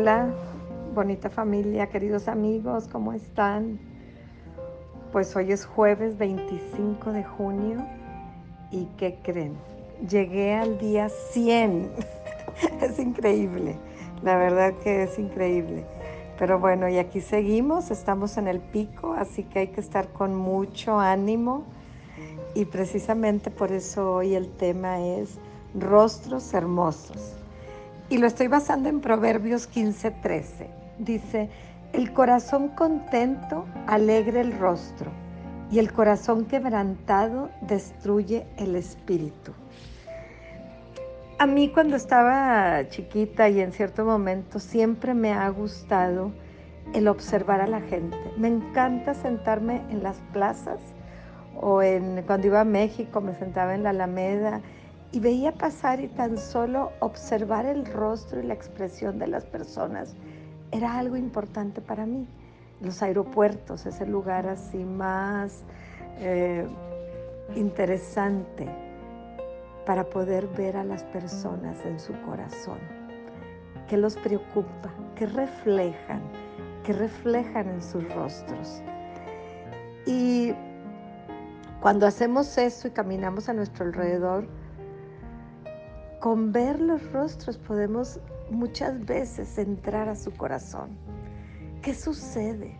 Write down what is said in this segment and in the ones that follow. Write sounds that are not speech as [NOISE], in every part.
Hola, bonita familia, queridos amigos, ¿cómo están? Pues hoy es jueves 25 de junio y ¿qué creen? Llegué al día 100. [LAUGHS] es increíble, la verdad que es increíble. Pero bueno, y aquí seguimos, estamos en el pico, así que hay que estar con mucho ánimo. Y precisamente por eso hoy el tema es rostros hermosos. Y lo estoy basando en Proverbios 15:13. Dice, el corazón contento alegra el rostro y el corazón quebrantado destruye el espíritu. A mí cuando estaba chiquita y en cierto momento siempre me ha gustado el observar a la gente. Me encanta sentarme en las plazas o en, cuando iba a México me sentaba en la Alameda y veía pasar y tan solo observar el rostro y la expresión de las personas era algo importante para mí. Los aeropuertos, ese lugar así más eh, interesante para poder ver a las personas en su corazón. ¿Qué los preocupa? ¿Qué reflejan? ¿Qué reflejan en sus rostros? Y cuando hacemos eso y caminamos a nuestro alrededor, con ver los rostros podemos muchas veces entrar a su corazón. ¿Qué sucede?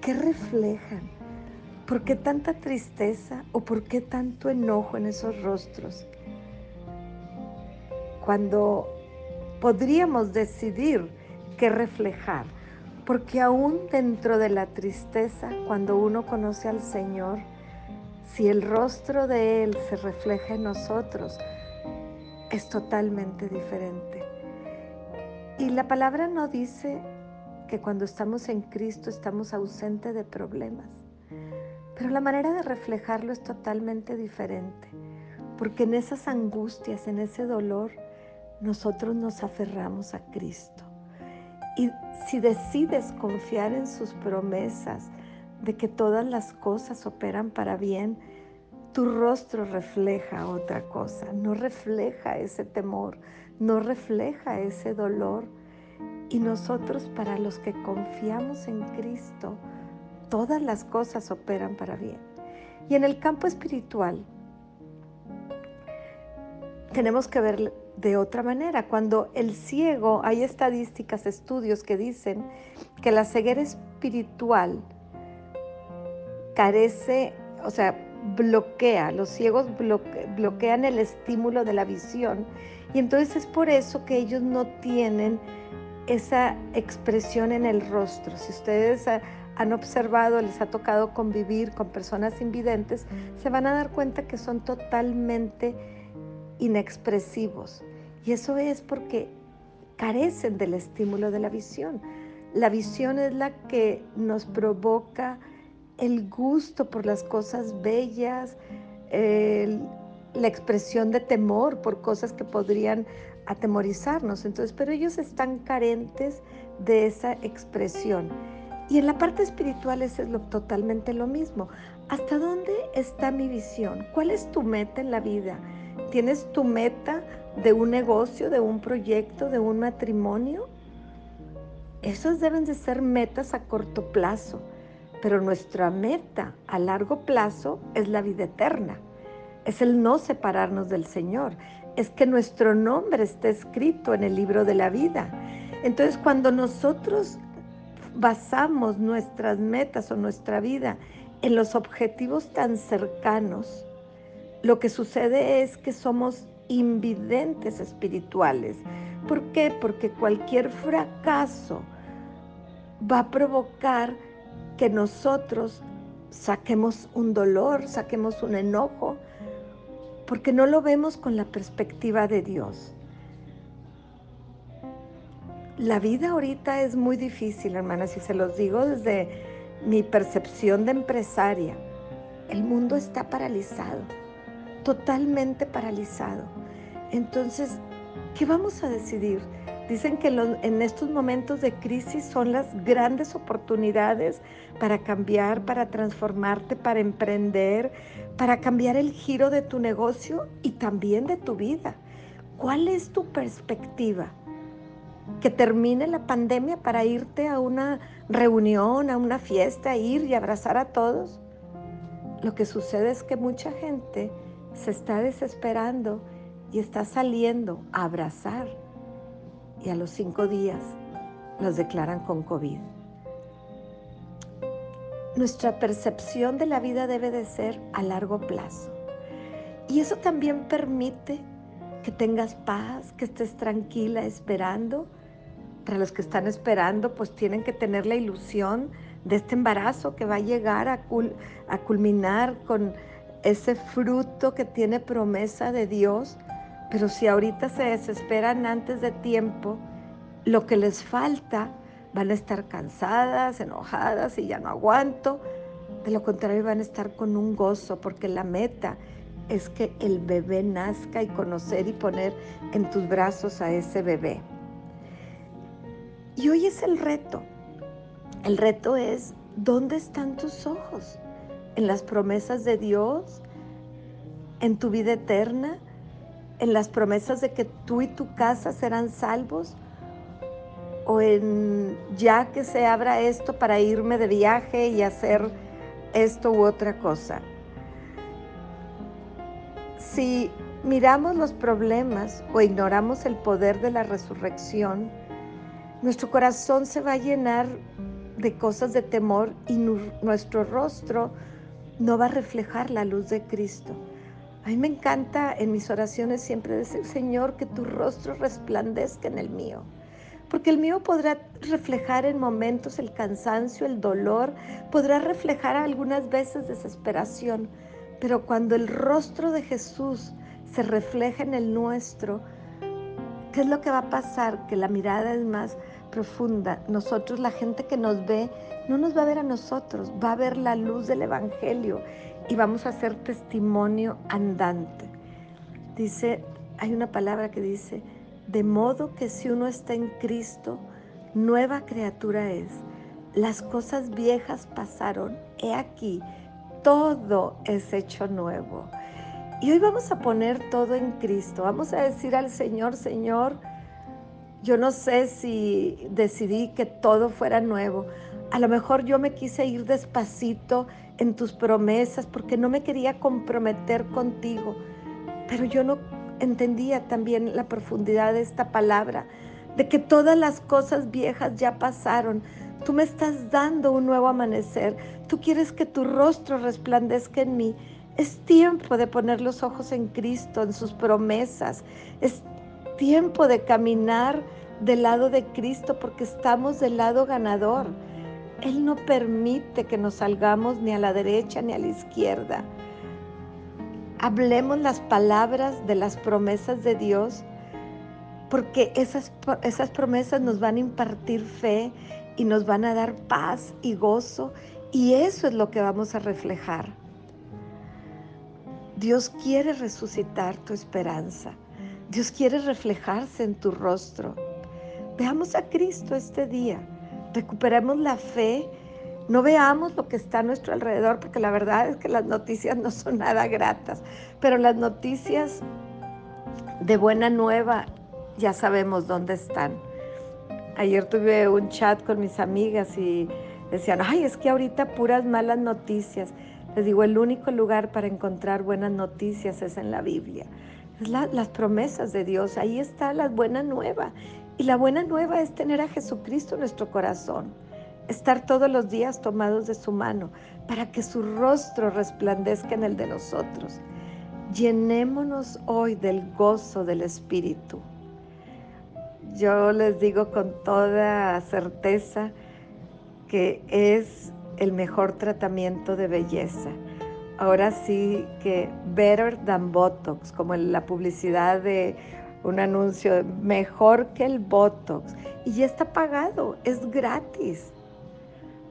¿Qué reflejan? ¿Por qué tanta tristeza o por qué tanto enojo en esos rostros? Cuando podríamos decidir qué reflejar, porque aún dentro de la tristeza, cuando uno conoce al Señor, si el rostro de Él se refleja en nosotros, es totalmente diferente. Y la palabra no dice que cuando estamos en Cristo estamos ausentes de problemas, pero la manera de reflejarlo es totalmente diferente, porque en esas angustias, en ese dolor, nosotros nos aferramos a Cristo. Y si decides confiar en sus promesas de que todas las cosas operan para bien, tu rostro refleja otra cosa, no refleja ese temor, no refleja ese dolor. Y nosotros para los que confiamos en Cristo, todas las cosas operan para bien. Y en el campo espiritual, tenemos que ver de otra manera. Cuando el ciego, hay estadísticas, estudios que dicen que la ceguera espiritual carece, o sea, bloquea, los ciegos bloquean el estímulo de la visión y entonces es por eso que ellos no tienen esa expresión en el rostro. Si ustedes han observado, les ha tocado convivir con personas invidentes, se van a dar cuenta que son totalmente inexpresivos. Y eso es porque carecen del estímulo de la visión. La visión es la que nos provoca el gusto por las cosas bellas, la expresión de temor por cosas que podrían atemorizarnos. Entonces, pero ellos están carentes de esa expresión. Y en la parte espiritual es lo, totalmente lo mismo. ¿Hasta dónde está mi visión? ¿Cuál es tu meta en la vida? ¿Tienes tu meta de un negocio, de un proyecto, de un matrimonio? Esas deben de ser metas a corto plazo pero nuestra meta a largo plazo es la vida eterna. Es el no separarnos del Señor. Es que nuestro nombre esté escrito en el libro de la vida. Entonces cuando nosotros basamos nuestras metas o nuestra vida en los objetivos tan cercanos, lo que sucede es que somos invidentes espirituales. ¿Por qué? Porque cualquier fracaso va a provocar que nosotros saquemos un dolor, saquemos un enojo, porque no lo vemos con la perspectiva de Dios. La vida ahorita es muy difícil, hermanas, y se los digo desde mi percepción de empresaria. El mundo está paralizado, totalmente paralizado. Entonces, ¿qué vamos a decidir? Dicen que en estos momentos de crisis son las grandes oportunidades para cambiar, para transformarte, para emprender, para cambiar el giro de tu negocio y también de tu vida. ¿Cuál es tu perspectiva? que termine la pandemia para irte a una reunión, a una fiesta, ir y abrazar a todos. Lo que sucede es que mucha gente se está desesperando y está saliendo a abrazar y a los cinco días los declaran con COVID. Nuestra percepción de la vida debe de ser a largo plazo. Y eso también permite que tengas paz, que estés tranquila esperando. Para los que están esperando, pues tienen que tener la ilusión de este embarazo que va a llegar a culminar con ese fruto que tiene promesa de Dios. Pero si ahorita se desesperan antes de tiempo, lo que les falta van a estar cansadas, enojadas y ya no aguanto. De lo contrario, van a estar con un gozo porque la meta es que el bebé nazca y conocer y poner en tus brazos a ese bebé. Y hoy es el reto. El reto es, ¿dónde están tus ojos? ¿En las promesas de Dios? ¿En tu vida eterna? ¿En las promesas de que tú y tu casa serán salvos? ¿O en ya que se abra esto para irme de viaje y hacer esto u otra cosa? Si miramos los problemas o ignoramos el poder de la resurrección, nuestro corazón se va a llenar de cosas de temor y nuestro rostro no va a reflejar la luz de Cristo. A mí me encanta en mis oraciones siempre decir, Señor, que tu rostro resplandezca en el mío. Porque el mío podrá reflejar en momentos el cansancio, el dolor, podrá reflejar algunas veces desesperación, pero cuando el rostro de Jesús se refleja en el nuestro, ¿qué es lo que va a pasar? Que la mirada es más profunda. Nosotros, la gente que nos ve, no nos va a ver a nosotros, va a ver la luz del Evangelio y vamos a ser testimonio andante. Dice, hay una palabra que dice, de modo que si uno está en Cristo, nueva criatura es. Las cosas viejas pasaron, he aquí, todo es hecho nuevo. Y hoy vamos a poner todo en Cristo. Vamos a decir al Señor, Señor, yo no sé si decidí que todo fuera nuevo. A lo mejor yo me quise ir despacito en tus promesas porque no me quería comprometer contigo. Pero yo no entendía también la profundidad de esta palabra, de que todas las cosas viejas ya pasaron. Tú me estás dando un nuevo amanecer. Tú quieres que tu rostro resplandezca en mí. Es tiempo de poner los ojos en Cristo, en sus promesas. Es tiempo de caminar del lado de Cristo porque estamos del lado ganador. Él no permite que nos salgamos ni a la derecha ni a la izquierda. Hablemos las palabras de las promesas de Dios porque esas, esas promesas nos van a impartir fe y nos van a dar paz y gozo y eso es lo que vamos a reflejar. Dios quiere resucitar tu esperanza. Dios quiere reflejarse en tu rostro. Veamos a Cristo este día. Recuperemos la fe. No veamos lo que está a nuestro alrededor, porque la verdad es que las noticias no son nada gratas. Pero las noticias de buena nueva ya sabemos dónde están. Ayer tuve un chat con mis amigas y decían, ay, es que ahorita puras malas noticias. Les digo, el único lugar para encontrar buenas noticias es en la Biblia. Es las promesas de Dios, ahí está la buena nueva. Y la buena nueva es tener a Jesucristo en nuestro corazón, estar todos los días tomados de su mano para que su rostro resplandezca en el de nosotros. Llenémonos hoy del gozo del Espíritu. Yo les digo con toda certeza que es el mejor tratamiento de belleza. Ahora sí que better than Botox, como en la publicidad de un anuncio, mejor que el Botox. Y ya está pagado, es gratis.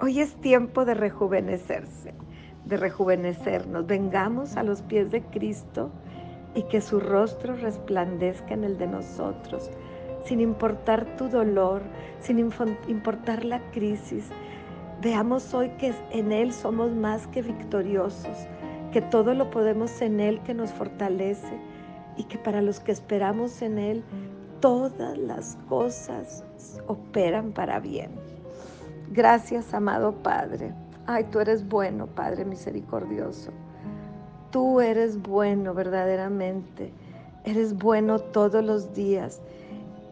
Hoy es tiempo de rejuvenecerse, de rejuvenecernos. Vengamos a los pies de Cristo y que su rostro resplandezca en el de nosotros sin importar tu dolor, sin importar la crisis. Veamos hoy que en Él somos más que victoriosos, que todo lo podemos en Él que nos fortalece y que para los que esperamos en Él, todas las cosas operan para bien. Gracias, amado Padre. Ay, tú eres bueno, Padre misericordioso. Tú eres bueno verdaderamente. Eres bueno todos los días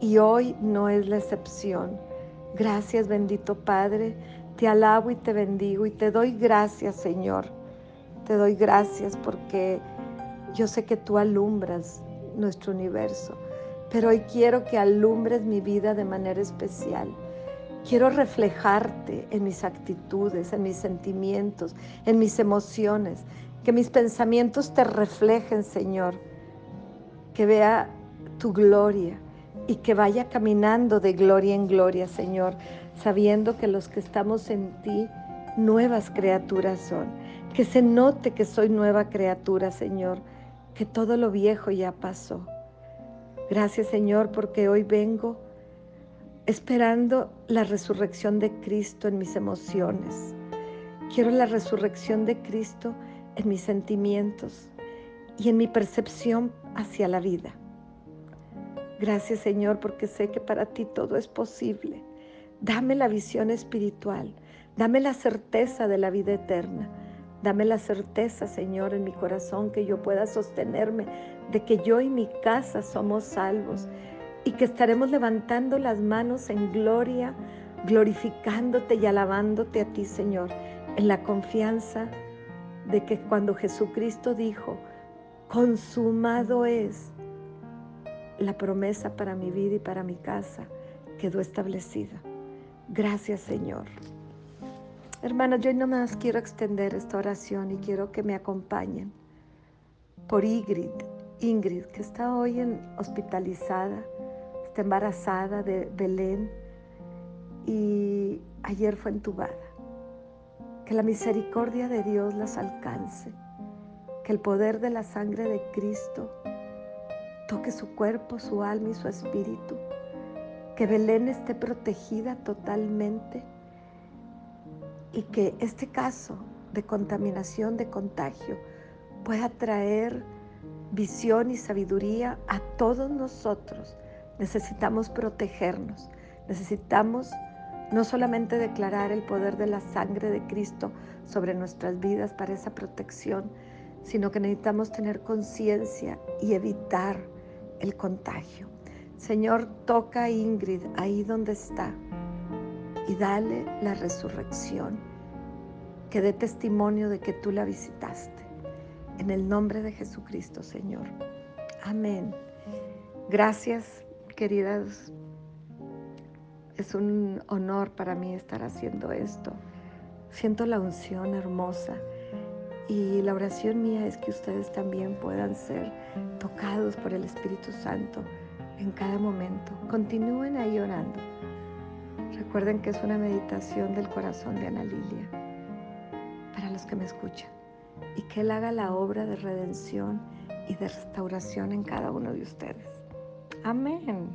y hoy no es la excepción. Gracias, bendito Padre. Te alabo y te bendigo y te doy gracias, Señor. Te doy gracias porque yo sé que tú alumbras nuestro universo, pero hoy quiero que alumbres mi vida de manera especial. Quiero reflejarte en mis actitudes, en mis sentimientos, en mis emociones, que mis pensamientos te reflejen, Señor, que vea tu gloria y que vaya caminando de gloria en gloria, Señor, sabiendo que los que estamos en ti, nuevas criaturas son. Que se note que soy nueva criatura, Señor, que todo lo viejo ya pasó. Gracias, Señor, porque hoy vengo esperando la resurrección de Cristo en mis emociones. Quiero la resurrección de Cristo en mis sentimientos y en mi percepción hacia la vida. Gracias Señor porque sé que para ti todo es posible. Dame la visión espiritual, dame la certeza de la vida eterna. Dame la certeza, Señor, en mi corazón que yo pueda sostenerme de que yo y mi casa somos salvos y que estaremos levantando las manos en gloria, glorificándote y alabándote a ti, Señor, en la confianza de que cuando Jesucristo dijo, consumado es, la promesa para mi vida y para mi casa quedó establecida. Gracias Señor. Hermanas, yo no más quiero extender esta oración y quiero que me acompañen por Ingrid, Ingrid, que está hoy en, hospitalizada, está embarazada de Belén y ayer fue entubada. Que la misericordia de Dios las alcance, que el poder de la sangre de Cristo toque su cuerpo, su alma y su espíritu. Que Belén esté protegida totalmente y que este caso de contaminación, de contagio, pueda traer visión y sabiduría a todos nosotros. Necesitamos protegernos, necesitamos no solamente declarar el poder de la sangre de Cristo sobre nuestras vidas para esa protección, sino que necesitamos tener conciencia y evitar el contagio. Señor, toca a Ingrid ahí donde está y dale la resurrección, que dé testimonio de que tú la visitaste. En el nombre de Jesucristo, Señor. Amén. Gracias, queridas. Es un honor para mí estar haciendo esto. Siento la unción hermosa y la oración mía es que ustedes también puedan ser tocados por el Espíritu Santo en cada momento. Continúen ahí orando. Recuerden que es una meditación del corazón de Ana Lilia para los que me escuchan y que Él haga la obra de redención y de restauración en cada uno de ustedes. Amén.